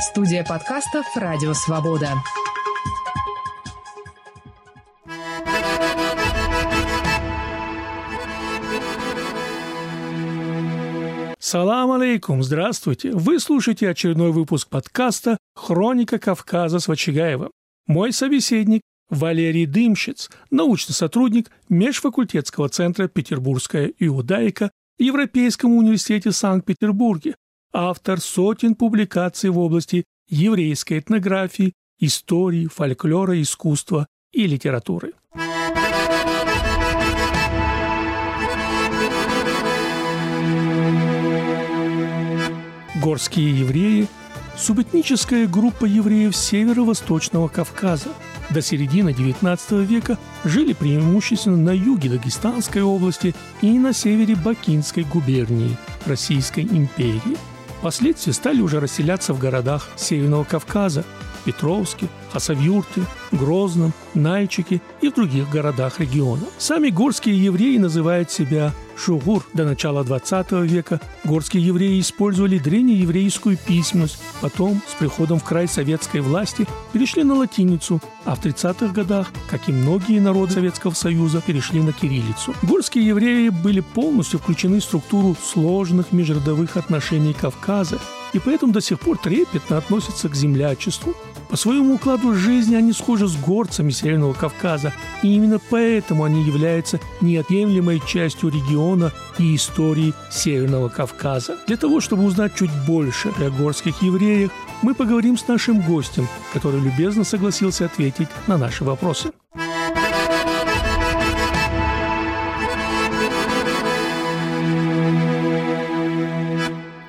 Студия подкастов «Радио Свобода». Салам алейкум, здравствуйте. Вы слушаете очередной выпуск подкаста «Хроника Кавказа» с Вачигаевым. Мой собеседник Валерий Дымщиц, научный сотрудник Межфакультетского центра «Петербургская иудаика» в Европейском университете Санкт-Петербурге, автор сотен публикаций в области еврейской этнографии, истории, фольклора, искусства и литературы. Горские евреи – субэтническая группа евреев северо-восточного Кавказа. До середины XIX века жили преимущественно на юге Дагестанской области и на севере Бакинской губернии Российской империи. Впоследствии стали уже расселяться в городах Северного Кавказа – Петровске, Хасавюрте, Грозном, Нальчике и в других городах региона. Сами горские евреи называют себя шугур. До начала 20 века горские евреи использовали древнееврейскую письменность, потом с приходом в край советской власти перешли на латиницу, а в 30-х годах, как и многие народы Советского Союза, перешли на кириллицу. Горские евреи были полностью включены в структуру сложных межродовых отношений Кавказа, и поэтому до сих пор трепетно относятся к землячеству. По своему укладу жизни они схожи с горцами Северного Кавказа, и именно поэтому они являются неотъемлемой частью региона и истории Северного Кавказа. Для того, чтобы узнать чуть больше о горских евреях, мы поговорим с нашим гостем, который любезно согласился ответить на наши вопросы.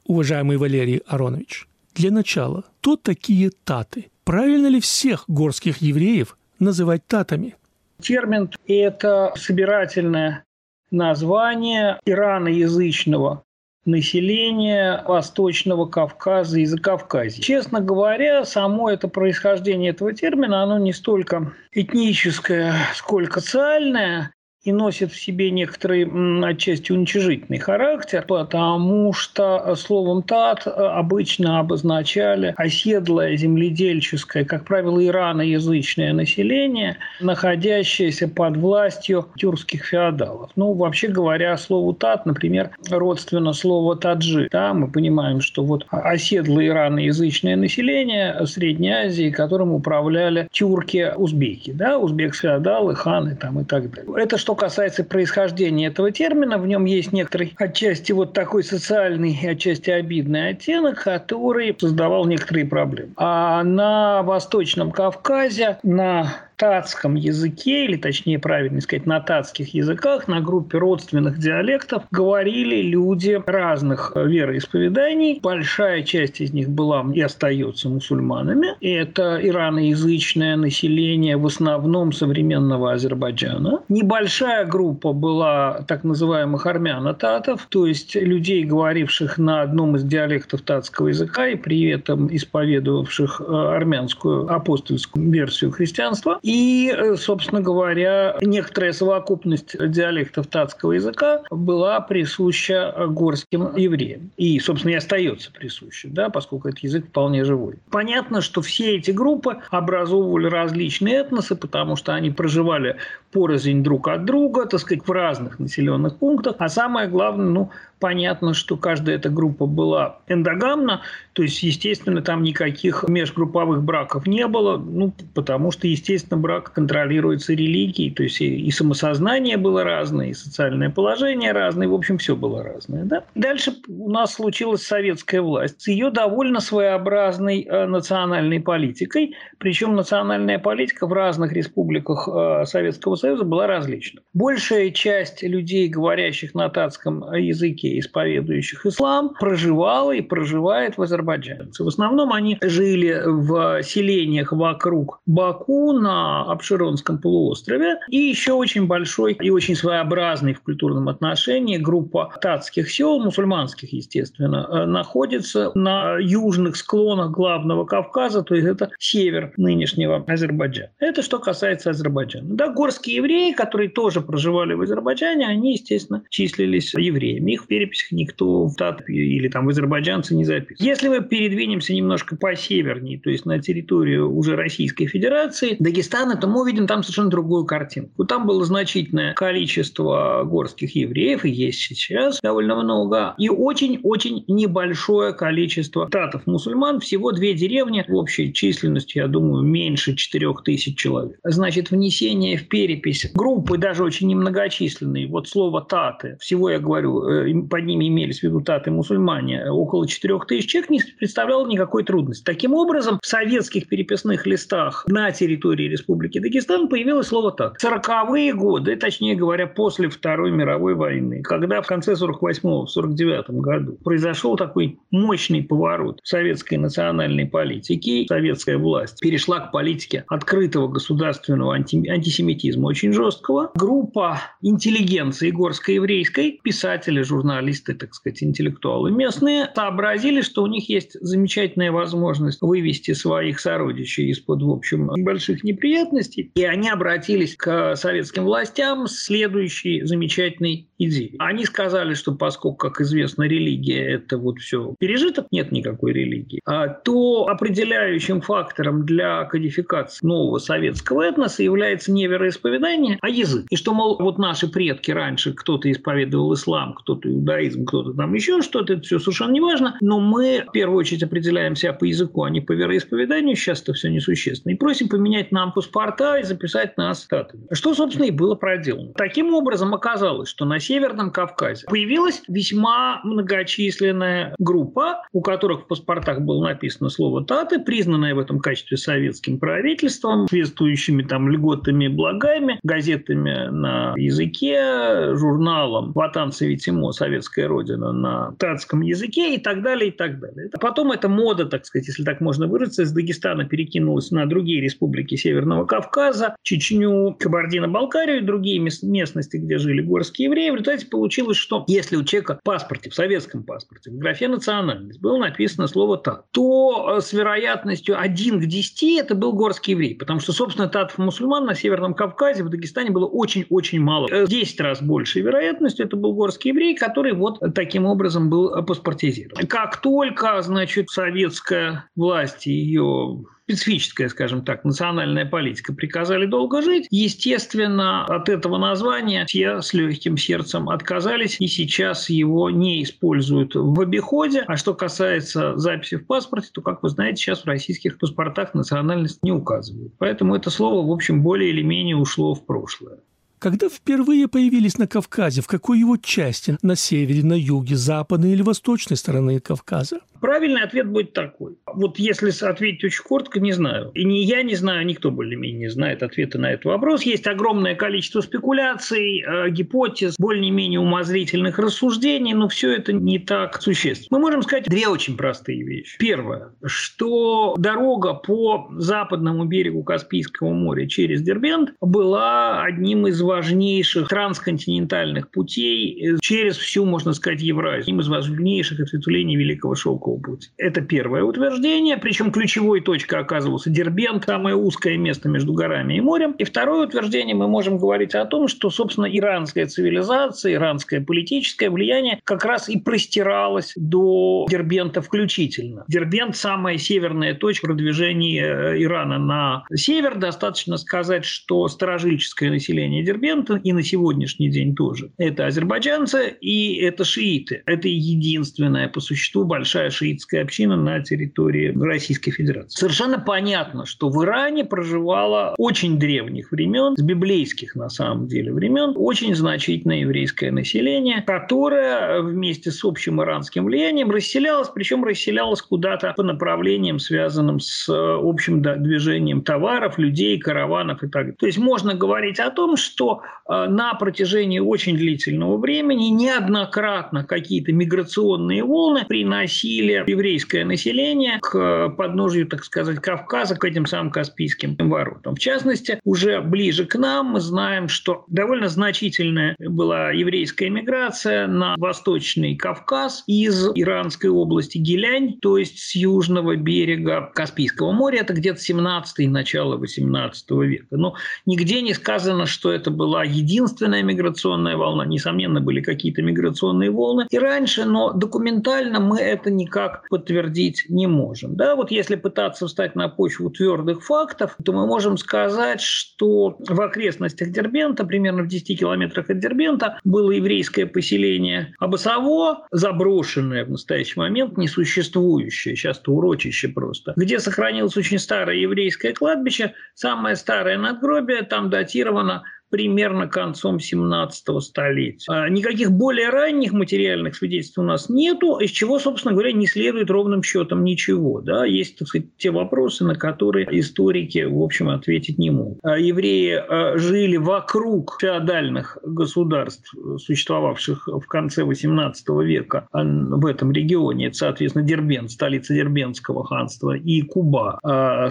Уважаемый Валерий Аронович, для начала, кто такие таты? Правильно ли всех горских евреев называть татами? Термин – это собирательное название ираноязычного населения Восточного Кавказа и Закавказья. Честно говоря, само это происхождение этого термина, оно не столько этническое, сколько социальное и носит в себе некоторый отчасти уничижительный характер, потому что словом «тат» обычно обозначали оседлое земледельческое, как правило, ираноязычное население, находящееся под властью тюркских феодалов. Ну, вообще говоря, слову «тат», например, родственно слово «таджи». Да, мы понимаем, что вот оседлое ираноязычное население Средней Азии, которым управляли тюрки-узбеки, да, узбек-феодалы, ханы там и так далее. Это что касается происхождения этого термина, в нем есть некоторый отчасти вот такой социальный, отчасти обидный оттенок, который создавал некоторые проблемы. А на Восточном Кавказе, на татском языке, или точнее правильно сказать, на татских языках, на группе родственных диалектов говорили люди разных вероисповеданий. Большая часть из них была и остается мусульманами. Это ираноязычное население в основном современного Азербайджана. Небольшая группа была так называемых армяно-татов, то есть людей, говоривших на одном из диалектов татского языка и при этом исповедовавших э, армянскую апостольскую версию христианства. И, э, собственно говоря, некоторая совокупность диалектов татского языка была присуща горским евреям. И, собственно, и остается присуща, да, поскольку этот язык вполне живой. Понятно, что все эти группы образовывали различные этносы, потому что они проживали порознь друг от друга, так сказать, в разных населенных пунктах. А самое главное, ну, понятно, что каждая эта группа была эндогамна, то есть, естественно, там никаких межгрупповых браков не было, ну, потому что, естественно, брак контролируется религией, то есть и, и самосознание было разное, и социальное положение разное, в общем, все было разное. Да? Дальше у нас случилась советская власть с ее довольно своеобразной э, национальной политикой, причем национальная политика в разных республиках э, Советского Союза была различна. Большая часть людей, говорящих на татском языке, исповедующих ислам, проживала и проживает в Азербайджане. В основном они жили в селениях вокруг Баку, на Абширонском полуострове. И еще очень большой и очень своеобразный в культурном отношении группа татских сел, мусульманских, естественно, э, находится на южных склонах главного Кавказа, то есть это север нынешнего Азербайджана. Это что касается Азербайджана. Да, горские евреи, которые тоже проживали в Азербайджане, они, естественно, числились евреями. Их в переписях никто в Тат или там в азербайджанцы не записывал. Если мы передвинемся немножко по севернее, то есть на территорию уже Российской Федерации, Дагестана, то мы увидим там совершенно другую картинку. Там было значительное количество горских евреев, и есть сейчас довольно много, и очень-очень небольшое количество татов-мусульман, всего две деревни, в общей численности, я думаю, меньше 4 тысяч человек. Значит, внесение в перепись группы, даже очень немногочисленные, вот слово «таты», всего я говорю, э, под ними имелись в виду таты-мусульмане, около 4 тысяч человек не представляло никакой трудности. Таким образом, в советских переписных листах на территории Республики Дагестан появилось слово «тат». Сороковые годы, точнее говоря, после Второй мировой войны, когда в конце 48-го, в 49 году произошел такой мощный поворот советской национальной политики, советская власть перешла к политике открытого государственного анти антисемитизма очень жесткого. Группа интеллигенции горско-еврейской, писатели, журналисты, так сказать, интеллектуалы местные, сообразили, что у них есть замечательная возможность вывести своих сородичей из-под, в общем, больших неприятностей. И они обратились к советским властям с следующей замечательной идеей. Они сказали, что поскольку, как известно, религия – это вот все пережиток, нет никакой религии, а то определяющим фактором для кодификации нового советского этноса является не вероисповедание, а язык. И что, мол, вот наши предки раньше, кто-то исповедовал ислам, кто-то иудаизм, кто-то там еще что-то, это все совершенно не важно, но мы в первую очередь определяем себя по языку, а не по вероисповеданию, сейчас это все несущественно, и просим поменять нам паспорта и записать нас статами. Что, собственно, и было проделано. Таким образом, оказалось, что на Северном Кавказе появилась весьма многочисленная группа, у которых в паспортах было написано слово «таты», признанная в этом качестве советским правительством, соответствующими там льготами и благами, газетами на языке, журналом «Ватан Савитимо. Советская Родина» на татском языке и так далее, и так далее. Потом эта мода, так сказать, если так можно выразиться, из Дагестана перекинулась на другие республики Северного Кавказа, Чечню, Кабардино-Балкарию и другие местности, где жили горские евреи. В результате получилось, что если у человека в паспорте, в советском паспорте, в графе «национальность» было написано слово «тат», то э, с вероятностью 1 к 10 это был горский еврей, потому что, собственно, татов-мусульман на Северном Кавказе, в Дагестане было очень-очень мало. В 10 раз большей вероятностью это был горский еврей, который вот таким образом был паспортизирован. Как только, значит, советская власть ее специфическая, скажем так, национальная политика приказали долго жить. Естественно, от этого названия все с легким сердцем отказались и сейчас его не используют в обиходе. А что касается записи в паспорте, то, как вы знаете, сейчас в российских паспортах национальность не указывают. Поэтому это слово, в общем, более или менее ушло в прошлое. Когда впервые появились на Кавказе, в какой его части? На севере, на юге, западной или восточной стороны Кавказа? Правильный ответ будет такой. Вот если ответить очень коротко, не знаю. И ни я не знаю, никто более-менее не знает ответа на этот вопрос. Есть огромное количество спекуляций, э, гипотез, более-менее умозрительных рассуждений, но все это не так существенно. Мы можем сказать две очень простые вещи. Первое, что дорога по западному берегу Каспийского моря через Дербент была одним из важнейших трансконтинентальных путей через всю, можно сказать, Евразию. Одним из важнейших ответвлений Великого Шелкового шелкового пути. Это первое утверждение, причем ключевой точкой оказывался Дербент, самое узкое место между горами и морем. И второе утверждение мы можем говорить о том, что, собственно, иранская цивилизация, иранское политическое влияние как раз и простиралось до Дербента включительно. Дербент – самая северная точка продвижения э, Ирана на север. Достаточно сказать, что старожильческое население Дербента и на сегодняшний день тоже – это азербайджанцы и это шииты. Это единственная по существу большая шиитская община на территории Российской Федерации. Совершенно понятно, что в Иране проживало очень древних времен, с библейских на самом деле времен, очень значительное еврейское население, которое вместе с общим иранским влиянием расселялось, причем расселялось куда-то по направлениям, связанным с э, общим движением товаров, людей, караванов и так далее. То есть можно говорить о том, что э, на протяжении очень длительного времени неоднократно какие-то миграционные волны приносили еврейское население к подножию, так сказать, Кавказа, к этим самым Каспийским воротам. В частности, уже ближе к нам мы знаем, что довольно значительная была еврейская миграция на Восточный Кавказ из Иранской области Гилянь, то есть с южного берега Каспийского моря. Это где-то 17 начало 18 века. Но нигде не сказано, что это была единственная миграционная волна. Несомненно, были какие-то миграционные волны и раньше, но документально мы это никак подтвердить не можем. Да, вот если пытаться встать на почву твердых фактов, то мы можем сказать, что в окрестностях Дербента, примерно в 10 километрах от Дербента, было еврейское поселение Абасово, заброшенное в настоящий момент, несуществующее, сейчас-то урочище просто, где сохранилось очень старое еврейское кладбище, самое старое надгробие, там датировано примерно концом 17 столетия. А никаких более ранних материальных свидетельств у нас нету, из чего, собственно говоря, не следует ровным счетом ничего. Да? Есть, так сказать, те вопросы, на которые историки, в общем, ответить не могут. А евреи а, жили вокруг феодальных государств, существовавших в конце 18 века в этом регионе. Это, соответственно, Дербент, столица Дербентского ханства, и Куба,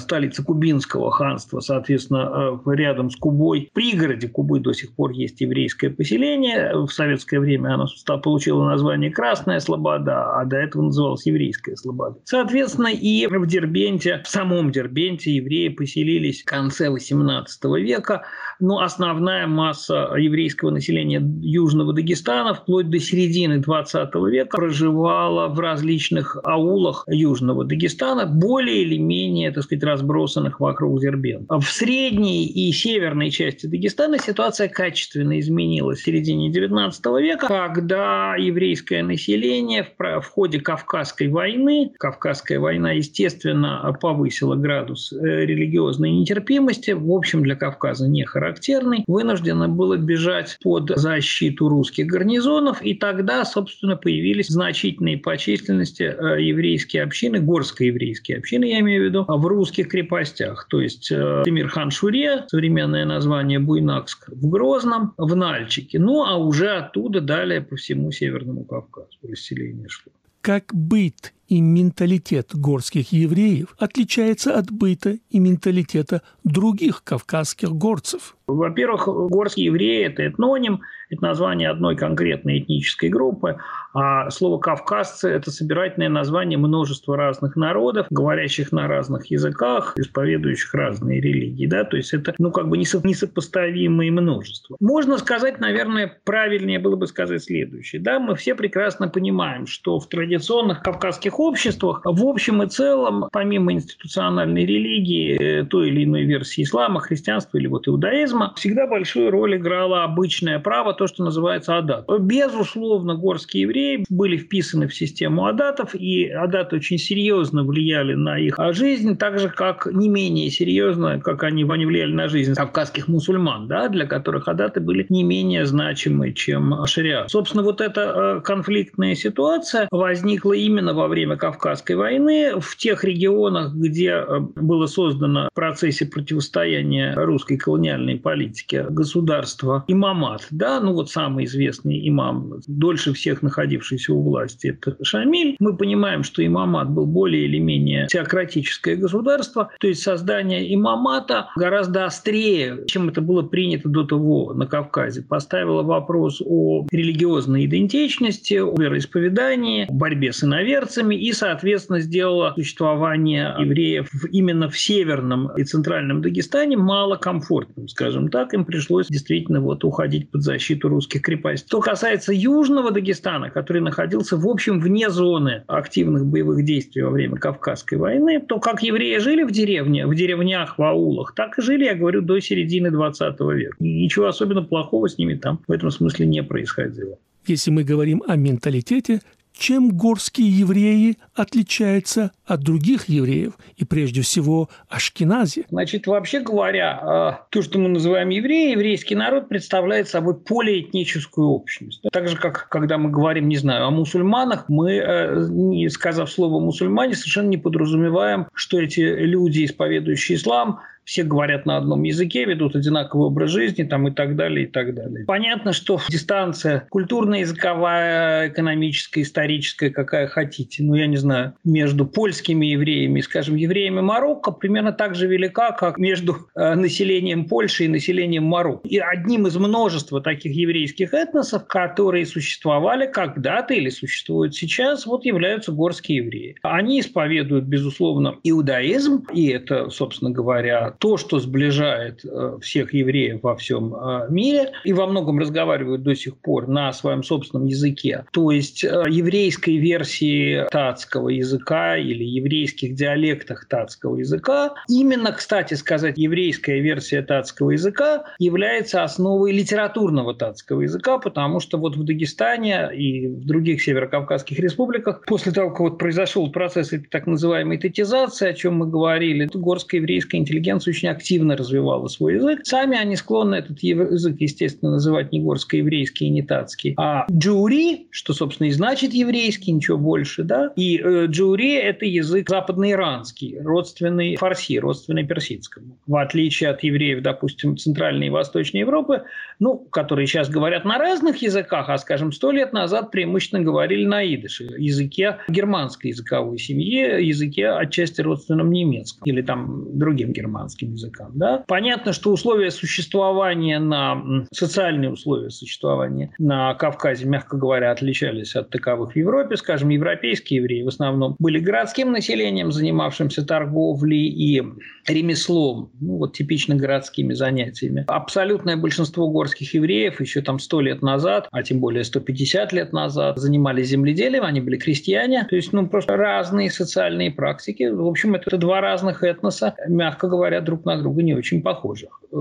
столица Кубинского ханства, соответственно, рядом с Кубой, пригороде Кубы до сих пор есть еврейское поселение. В советское время оно получило название Красная Слобода, а до этого называлось Еврейская Слобода. Соответственно, и в Дербенте, в самом Дербенте евреи поселились в конце XVIII века. Но основная масса еврейского населения Южного Дагестана вплоть до середины XX века проживала в различных аулах Южного Дагестана, более или менее, так сказать, разбросанных вокруг Дербента. В средней и северной части Дагестана ситуация качественно изменилась в середине XIX века, когда еврейское население в, ходе Кавказской войны, Кавказская война, естественно, повысила градус э, религиозной нетерпимости, в общем, для Кавказа не характерный, вынуждено было бежать под защиту русских гарнизонов, и тогда, собственно, появились значительные по численности э, еврейские общины, горско-еврейские общины, я имею в виду, в русских крепостях. То есть э, Тимирхан Шуре, современное название Буйнак, Архангельск, в Грозном, в Нальчике. Ну, а уже оттуда далее по всему Северному Кавказу расселение шло. Как быт и менталитет горских евреев отличается от быта и менталитета других кавказских горцев? Во-первых, горские евреи – это этноним, это название одной конкретной этнической группы, а слово «кавказцы» – это собирательное название множества разных народов, говорящих на разных языках, исповедующих разные религии. Да? То есть это ну, как бы несопоставимые множества. Можно сказать, наверное, правильнее было бы сказать следующее. Да? Мы все прекрасно понимаем, что в традиционных кавказских обществах в общем и целом, помимо институциональной религии, э, той или иной версии ислама, христианства или вот иудаизма, всегда большую роль играло обычное право, то, что называется адат. Безусловно, горские евреи были вписаны в систему адатов, и адаты очень серьезно влияли на их жизнь, так же, как не менее серьезно, как они, они влияли на жизнь кавказских мусульман, да, для которых адаты были не менее значимы, чем шариат. Собственно, вот эта э, конфликтная ситуация возникла именно во время Кавказской войны в тех регионах, где э, было создано в процессе противостояния русской колониальной политики государство имамат, да, ну вот самый известный имам, дольше всех находившийся у власти, это Шамиль. Мы понимаем, что имамат был более или менее теократическое государство, то есть создание имамата гораздо острее, чем это было принято до того на Кавказе, поставило вопрос о религиозной идентичности, о вероисповедании, борьбе с иноверцами и, соответственно, сделало существование евреев именно в северном и центральном Дагестане малокомфортным, скажем так. Им пришлось действительно вот уходить под защиту русских крепостей. Что касается южного Дагестана, который находился, в общем, вне зоны активных боевых действий во время Кавказской войны, то как евреи жили в деревне, в деревнях, в аулах, так и жили, я говорю, до середины 20 века. ничего особенно плохого с ними там в этом смысле не происходило. Если мы говорим о менталитете, чем горские евреи отличаются от других евреев, и прежде всего Ашкенази? Значит, вообще говоря, а, то, что мы называем евреи, еврейский народ представляет собой полиэтническую общность. Так же, как когда мы говорим, не знаю, о мусульманах, мы, э, не сказав слово «мусульмане», совершенно не подразумеваем, что эти люди, исповедующие ислам, все говорят на одном языке, ведут одинаковый образ жизни там, и так далее, и так далее. Понятно, что дистанция культурная, языковая, экономическая, историческая, какая хотите, ну, я не знаю, между польскими евреями, скажем, евреями Марокко примерно так же велика, как между э, населением Польши и населением Марокко. И одним из множества таких еврейских этносов, которые существовали когда-то или существуют сейчас, вот являются горские евреи. Они исповедуют, безусловно, иудаизм, и это, собственно говоря, то, что сближает э, всех евреев во всем э, мире, и во многом разговаривают до сих пор на своем собственном языке. То есть э, еврейской версии татского языка или еврейских диалектах татского языка. Именно, кстати сказать, еврейская версия татского языка является основой литературного татского языка, потому что вот в Дагестане и в других северокавказских республиках после того, как вот произошел процесс этой так называемой татизации, о чем мы говорили, горская еврейская интеллигенция очень активно развивала свой язык. Сами они склонны этот язык, естественно, называть не горско-еврейский и не татский, а джури, что, собственно, и значит еврейский, ничего больше, да. И э, джури – это язык западноиранский, родственный фарси, родственный персидскому. В отличие от евреев, допустим, Центральной и Восточной Европы, ну, которые сейчас говорят на разных языках, а, скажем, сто лет назад преимущественно говорили на идыше, языке германской языковой семьи, языке отчасти родственном немецком или там другим германским языкам. Да? Понятно, что условия существования на социальные условия существования на Кавказе, мягко говоря, отличались от таковых в Европе. Скажем, европейские евреи в основном были городским населением, занимавшимся торговлей и ремеслом, ну вот типично городскими занятиями. Абсолютное большинство горских евреев еще там сто лет назад, а тем более 150 лет назад, занимались земледелием, они были крестьяне, то есть ну просто разные социальные практики. В общем, это два разных этноса, мягко говоря, друг на друга не очень похожих. Э,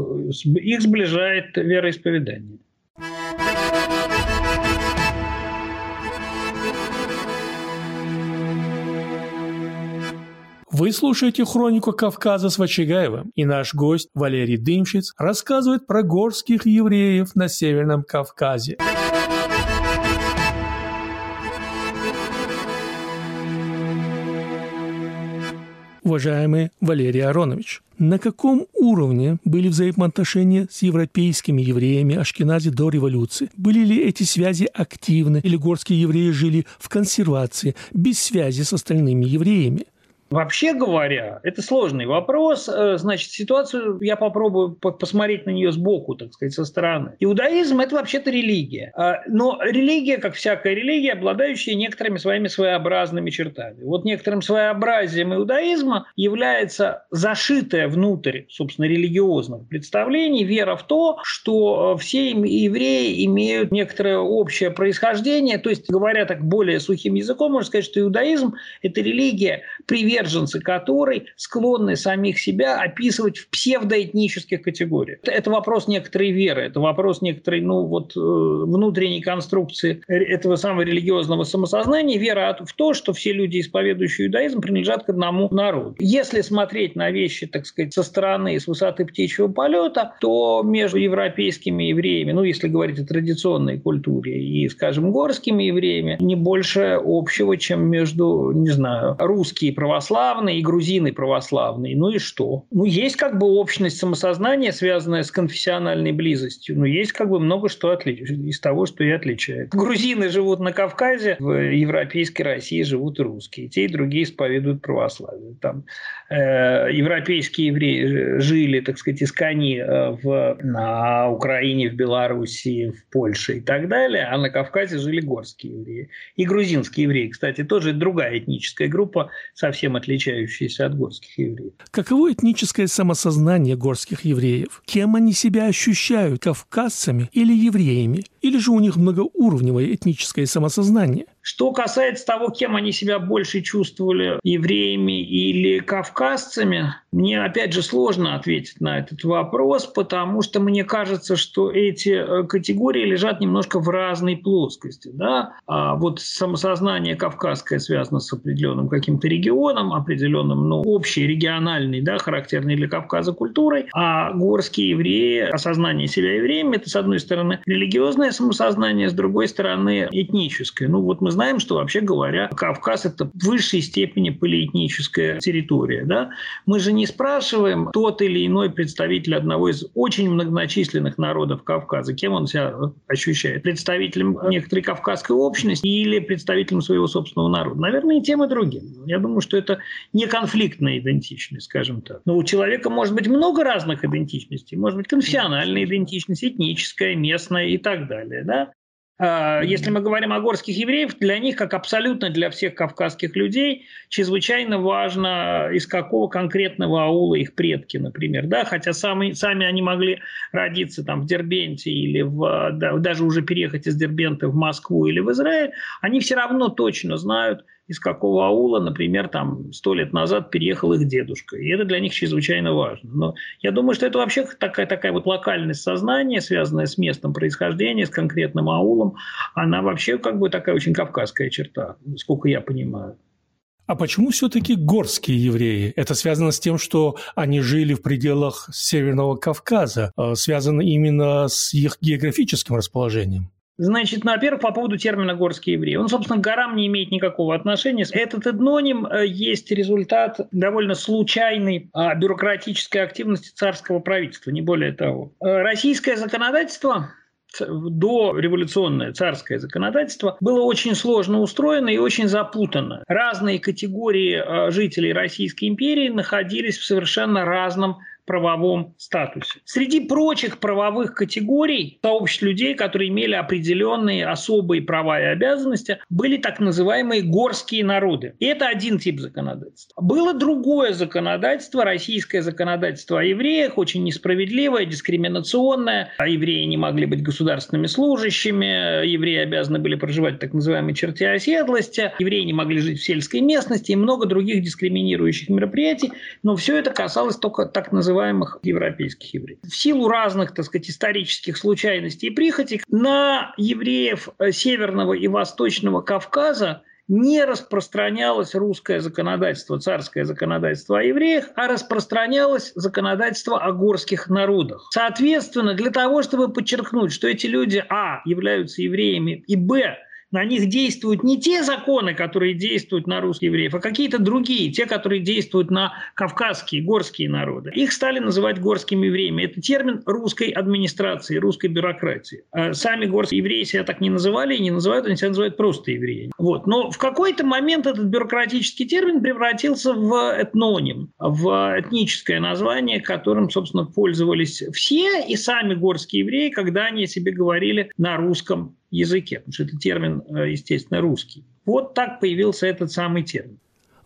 их сближает вероисповедание. Вы слушаете «Хронику Кавказа» с Вачигаевым, и наш гость Валерий Дымщиц рассказывает про горских евреев на Северном Кавказе. Уважаемый Валерий Аронович, на каком уровне были взаимоотношения с европейскими евреями Ашкенази до революции? Были ли эти связи активны или горские евреи жили в консервации, без связи с остальными евреями? Вообще говоря, это сложный вопрос. Э, значит, ситуацию я попробую посмотреть на нее сбоку, так сказать, со стороны. Иудаизм – это вообще-то религия. А, но религия, как всякая религия, обладающая некоторыми своими своеобразными чертами. Вот некоторым своеобразием иудаизма является зашитая внутрь, собственно, религиозных представлений вера в то, что э, все евреи имеют некоторое общее происхождение. То есть, говоря так более сухим языком, можно сказать, что иудаизм – это религия, приверженная приверженцы которой склонны самих себя описывать в псевдоэтнических категориях. Это вопрос некоторой веры, это вопрос некоторой ну, вот, э, внутренней конструкции этого самого религиозного самосознания, вера в то, что все люди, исповедующие иудаизм, принадлежат к одному народу. Если смотреть на вещи, так сказать, со стороны, с высоты птичьего полета, то между европейскими евреями, ну, если говорить о традиционной культуре, и, скажем, горскими евреями, не больше общего, чем между, не знаю, русские православные православные и грузины православные. Ну и что? Ну, есть как бы общность самосознания, связанная с конфессиональной близостью. Но есть как бы много что отличает из того, что и отличает. Грузины живут на Кавказе, в европейской России живут русские. Те и другие исповедуют православие. Там э, европейские евреи жили, так сказать, искони э, в, на Украине, в Белоруссии, в Польше и так далее, а на Кавказе жили горские евреи. И грузинские евреи, кстати, тоже другая этническая группа, совсем отличающиеся от горских евреев. Каково этническое самосознание горских евреев? Кем они себя ощущают, кавказцами или евреями? Или же у них многоуровневое этническое самосознание? Что касается того, кем они себя больше чувствовали, евреями или кавказцами, мне опять же сложно ответить на этот вопрос, потому что мне кажется, что эти э, категории лежат немножко в разной плоскости. Да? А вот самосознание кавказское связано с определенным каким-то регионом, определенным, ну, общей, региональной, да, характерной для Кавказа культурой, а горские евреи, осознание себя евреями, это, с одной стороны, религиозное самосознание, с другой стороны, этническое. Ну, вот мы знаем, что вообще говоря, Кавказ – это в высшей степени полиэтническая территория. Да? Мы же не спрашиваем тот или иной представитель одного из очень многочисленных народов Кавказа, кем он себя ощущает. Представителем некоторой кавказской общности или представителем своего собственного народа. Наверное, и тем, и другим. Я думаю, что это не конфликтная идентичность, скажем так. Но у человека может быть много разных идентичностей. Может быть конфессиональная идентичность, этническая, местная и так далее. Да? А, если мы говорим о горских евреев, для них, как абсолютно для всех кавказских людей, чрезвычайно важно, из какого конкретного аула их предки, например. Да? Хотя сами, сами они могли родиться там, в Дербенте или в, да, даже уже переехать из Дербента в Москву или в Израиль, они все равно точно знают, из какого аула, например, там сто лет назад переехал их дедушка. И это для них чрезвычайно важно. Но я думаю, что это вообще такая, такая вот локальность сознания, связанная с местом происхождения, с конкретным аулом, она вообще как бы такая очень кавказская черта, сколько я понимаю. А почему все-таки горские евреи? Это связано с тем, что они жили в пределах Северного Кавказа, а связано именно с их географическим расположением? Значит, во-первых, по поводу термина «горские евреи». Он, собственно, к горам не имеет никакого отношения. Этот этноним э, есть результат довольно случайной а, бюрократической активности царского правительства, не более того. Э, российское законодательство до революционное царское законодательство было очень сложно устроено и очень запутано. Разные категории э, жителей Российской империи находились в совершенно разном правовом статусе. Среди прочих правовых категорий сообществ людей, которые имели определенные особые права и обязанности, были так называемые горские народы. И это один тип законодательства. Было другое законодательство, российское законодательство о евреях, очень несправедливое, дискриминационное. А евреи не могли быть государственными служащими, евреи обязаны были проживать так называемой черте оседлости, евреи не могли жить в сельской местности и много других дискриминирующих мероприятий. Но все это касалось только так называемых называемых европейских евреев. В силу разных, так сказать, исторических случайностей и прихотей на евреев э, Северного и Восточного Кавказа не распространялось русское законодательство, царское законодательство о евреях, а распространялось законодательство о горских народах. Соответственно, для того, чтобы подчеркнуть, что эти люди, а, являются евреями, и, б, на них действуют не те законы, которые действуют на русских евреев, а какие-то другие, те, которые действуют на кавказские, горские народы. Их стали называть горскими евреями. Это термин русской администрации, русской бюрократии. А сами горские евреи себя так не называли и не называют, они себя называют просто евреями. Вот. Но в какой-то момент этот бюрократический термин превратился в этноним, в этническое название, которым, собственно, пользовались все и сами горские евреи, когда они себе говорили на русском языке, потому что это термин, э, естественно, русский. Вот так появился этот самый термин.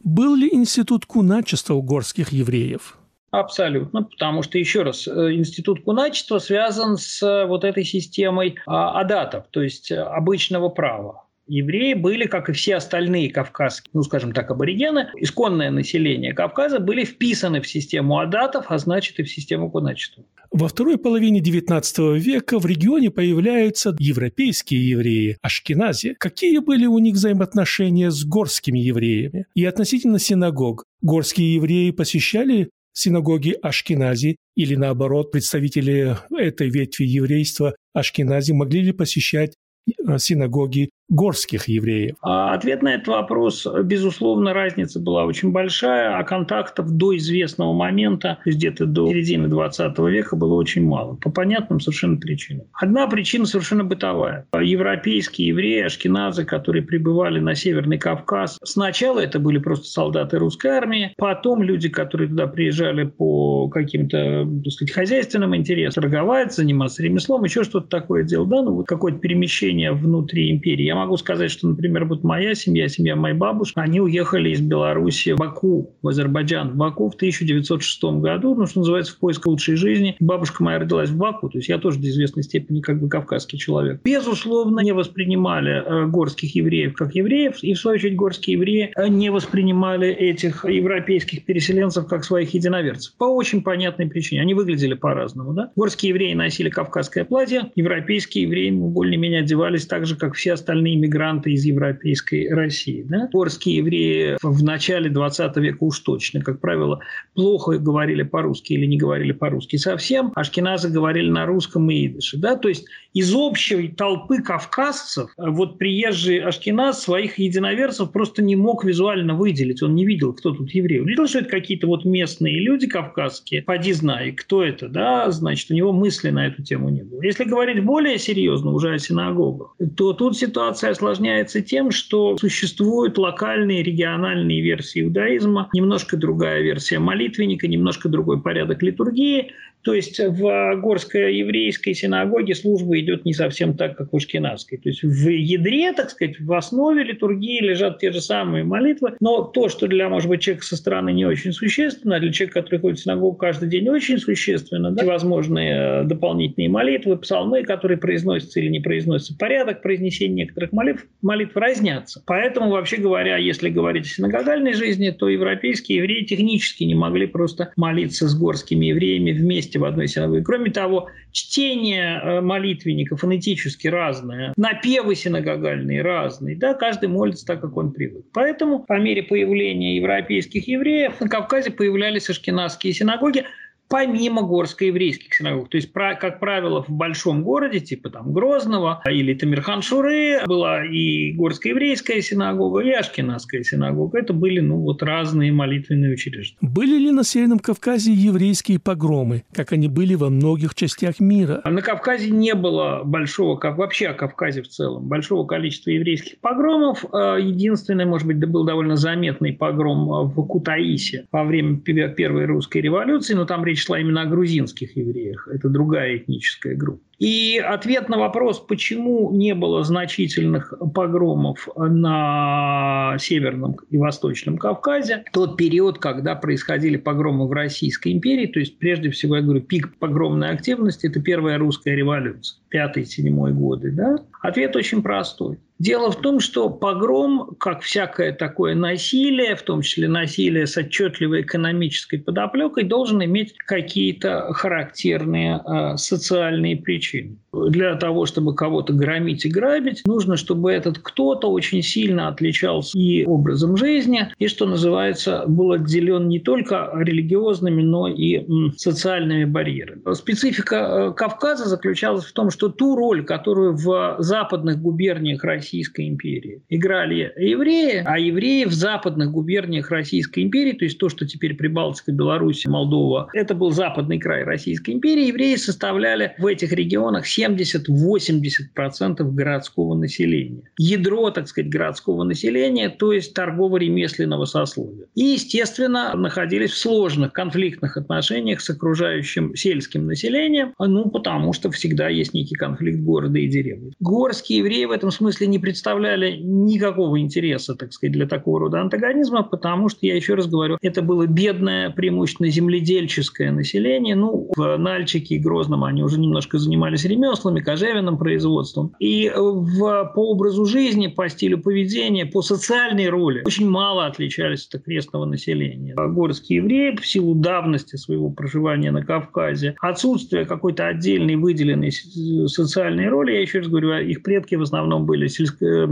Был ли институт куначества у горских евреев? Абсолютно, потому что, еще раз, э, институт куначества связан с э, вот этой системой а, адатов, то есть обычного права. Евреи были, как и все остальные кавказские, ну, скажем так, аборигены, исконное население Кавказа были вписаны в систему адатов, а значит и в систему куначества. Во второй половине XIX века в регионе появляются европейские евреи, ашкенази. Какие были у них взаимоотношения с горскими евреями? И относительно синагог, горские евреи посещали синагоги Ашкенази или наоборот представители этой ветви еврейства Ашкенази могли ли посещать э, синагоги горских евреев? А ответ на этот вопрос, безусловно, разница была очень большая, а контактов до известного момента, где-то до середины 20 века, было очень мало. По понятным совершенно причинам. Одна причина совершенно бытовая. Европейские евреи, ашкеназы, которые прибывали на Северный Кавказ, сначала это были просто солдаты русской армии, потом люди, которые туда приезжали по каким-то, так сказать, хозяйственным интересам, торговать, заниматься ремеслом, еще что-то такое делать, да, ну вот какое-то перемещение внутри империи. Я могу сказать, что, например, вот моя семья, семья моей бабушки, они уехали из Беларуси в Баку, в Азербайджан, в Баку в 1906 году, ну, что называется, в поиск лучшей жизни. Бабушка моя родилась в Баку, то есть я тоже до известной степени как бы кавказский человек. Безусловно, не воспринимали э, горских евреев как евреев, и в свою очередь горские евреи э, не воспринимали этих европейских переселенцев как своих единоверцев. По очень понятной причине. Они выглядели по-разному. Да? Горские евреи носили кавказское платье, европейские евреи более-менее одевались так же, как все остальные иммигранты из европейской России. Да? Горские евреи в начале 20 века уж точно, как правило, плохо говорили по-русски или не говорили по-русски совсем. Ашкеназы говорили на русском и идыше. Да? То есть из общей толпы кавказцев вот приезжий Ашкеназ своих единоверцев просто не мог визуально выделить. Он не видел, кто тут еврей. Он видел, что это какие-то вот местные люди кавказские. Поди знай, кто это, да, значит, у него мысли на эту тему не было. Если говорить более серьезно уже о синагогах, то тут ситуация осложняется тем, что существуют локальные, региональные версии иудаизма, немножко другая версия молитвенника, немножко другой порядок литургии, то есть в горской еврейской синагоге служба идет не совсем так, как в Ашкенадской. То есть в ядре, так сказать, в основе литургии лежат те же самые молитвы, но то, что для, может быть, человека со стороны не очень существенно, а для человека, который ходит в синагогу каждый день, очень существенно, да, возможные дополнительные молитвы, псалмы, которые произносятся или не произносятся, порядок произнесения некоторых молитв, молитв разнятся. Поэтому, вообще говоря, если говорить о синагогальной жизни, то европейские евреи технически не могли просто молиться с горскими евреями вместе вместе в одной синагоге. Кроме того, чтение э, молитвенника фонетически разное, напевы синагогальные разные, да, каждый молится так, как он привык. Поэтому по мере появления европейских евреев на Кавказе появлялись ашкенадские синагоги, помимо горско-еврейских синагог. То есть, как правило, в большом городе, типа там Грозного или Тамирхан-Шуры, была и горско-еврейская синагога, и Ашкенадская синагога. Это были, ну, вот разные молитвенные учреждения. Были ли на Северном Кавказе еврейские погромы, как они были во многих частях мира? На Кавказе не было большого, как вообще о Кавказе в целом, большого количества еврейских погромов. Э, единственный, может быть, был довольно заметный погром в Кутаисе во время Первой русской революции, но там речь шла именно о грузинских евреях. Это другая этническая группа. И ответ на вопрос, почему не было значительных погромов на Северном и Восточном Кавказе, тот период, когда происходили погромы в Российской империи, то есть прежде всего, я говорю, пик погромной активности – это первая русская революция, пятый-седьмой годы. Да? Ответ очень простой. Дело в том, что погром, как всякое такое насилие, в том числе насилие с отчетливой экономической подоплекой, должен иметь какие-то характерные э, социальные причины. Для того, чтобы кого-то громить и грабить, нужно, чтобы этот кто-то очень сильно отличался и образом жизни, и, что называется, был отделен не только религиозными, но и социальными барьерами. Специфика э, Кавказа заключалась в том, что ту роль, которую в западных губерниях Российской империи. Играли евреи, а евреи в западных губерниях Российской империи, то есть то, что теперь Прибалтика, Беларусь, Молдова, это был западный край Российской империи, евреи составляли в этих регионах 70-80% городского населения. Ядро, так сказать, городского населения, то есть торгово-ремесленного сословия. И, естественно, находились в сложных конфликтных отношениях с окружающим сельским населением, ну, потому что всегда есть некий конфликт города и деревни. Горские евреи в этом смысле не представляли никакого интереса, так сказать, для такого рода антагонизма, потому что, я еще раз говорю, это было бедное, преимущественно земледельческое население. Ну, в Нальчике и Грозном они уже немножко занимались ремеслами, кожевенным производством. И в, по образу жизни, по стилю поведения, по социальной роли очень мало отличались от окрестного населения. Горские евреи в силу давности своего проживания на Кавказе, отсутствие какой-то отдельной выделенной социальной роли, я еще раз говорю, их предки в основном были сельскохозяйственные Э,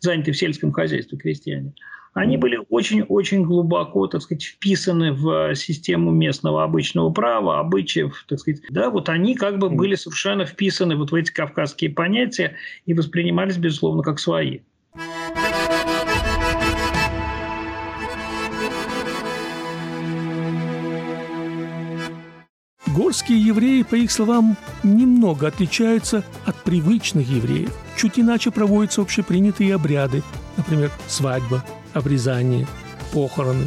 заняты в сельском хозяйстве крестьяне, они были очень-очень глубоко, так сказать, вписаны в систему местного обычного права, обычаев, так сказать. Да, вот они как бы были совершенно вписаны вот в эти кавказские понятия и воспринимались, безусловно, как свои. Горские евреи, по их словам, немного отличаются от привычных евреев. Чуть иначе проводятся общепринятые обряды, например, свадьба, обрезание, похороны.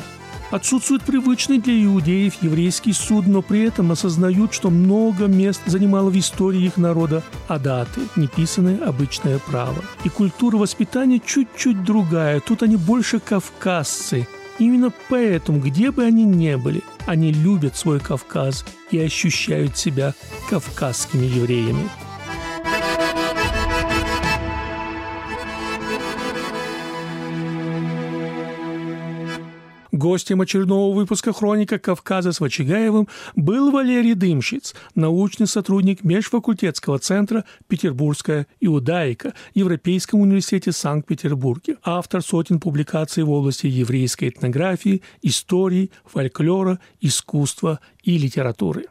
Отсутствует привычный для иудеев еврейский суд, но при этом осознают, что много мест занимало в истории их народа адаты, неписанное обычное право. И культура воспитания чуть-чуть другая. Тут они больше кавказцы. Именно поэтому, где бы они ни были, они любят свой Кавказ и ощущают себя кавказскими евреями. Гостем очередного выпуска «Хроника Кавказа» с Вачигаевым был Валерий Дымщиц, научный сотрудник Межфакультетского центра «Петербургская иудаика» Европейском университете Санкт-Петербурге, автор сотен публикаций в области еврейской этнографии, истории, фольклора, искусства и литературы.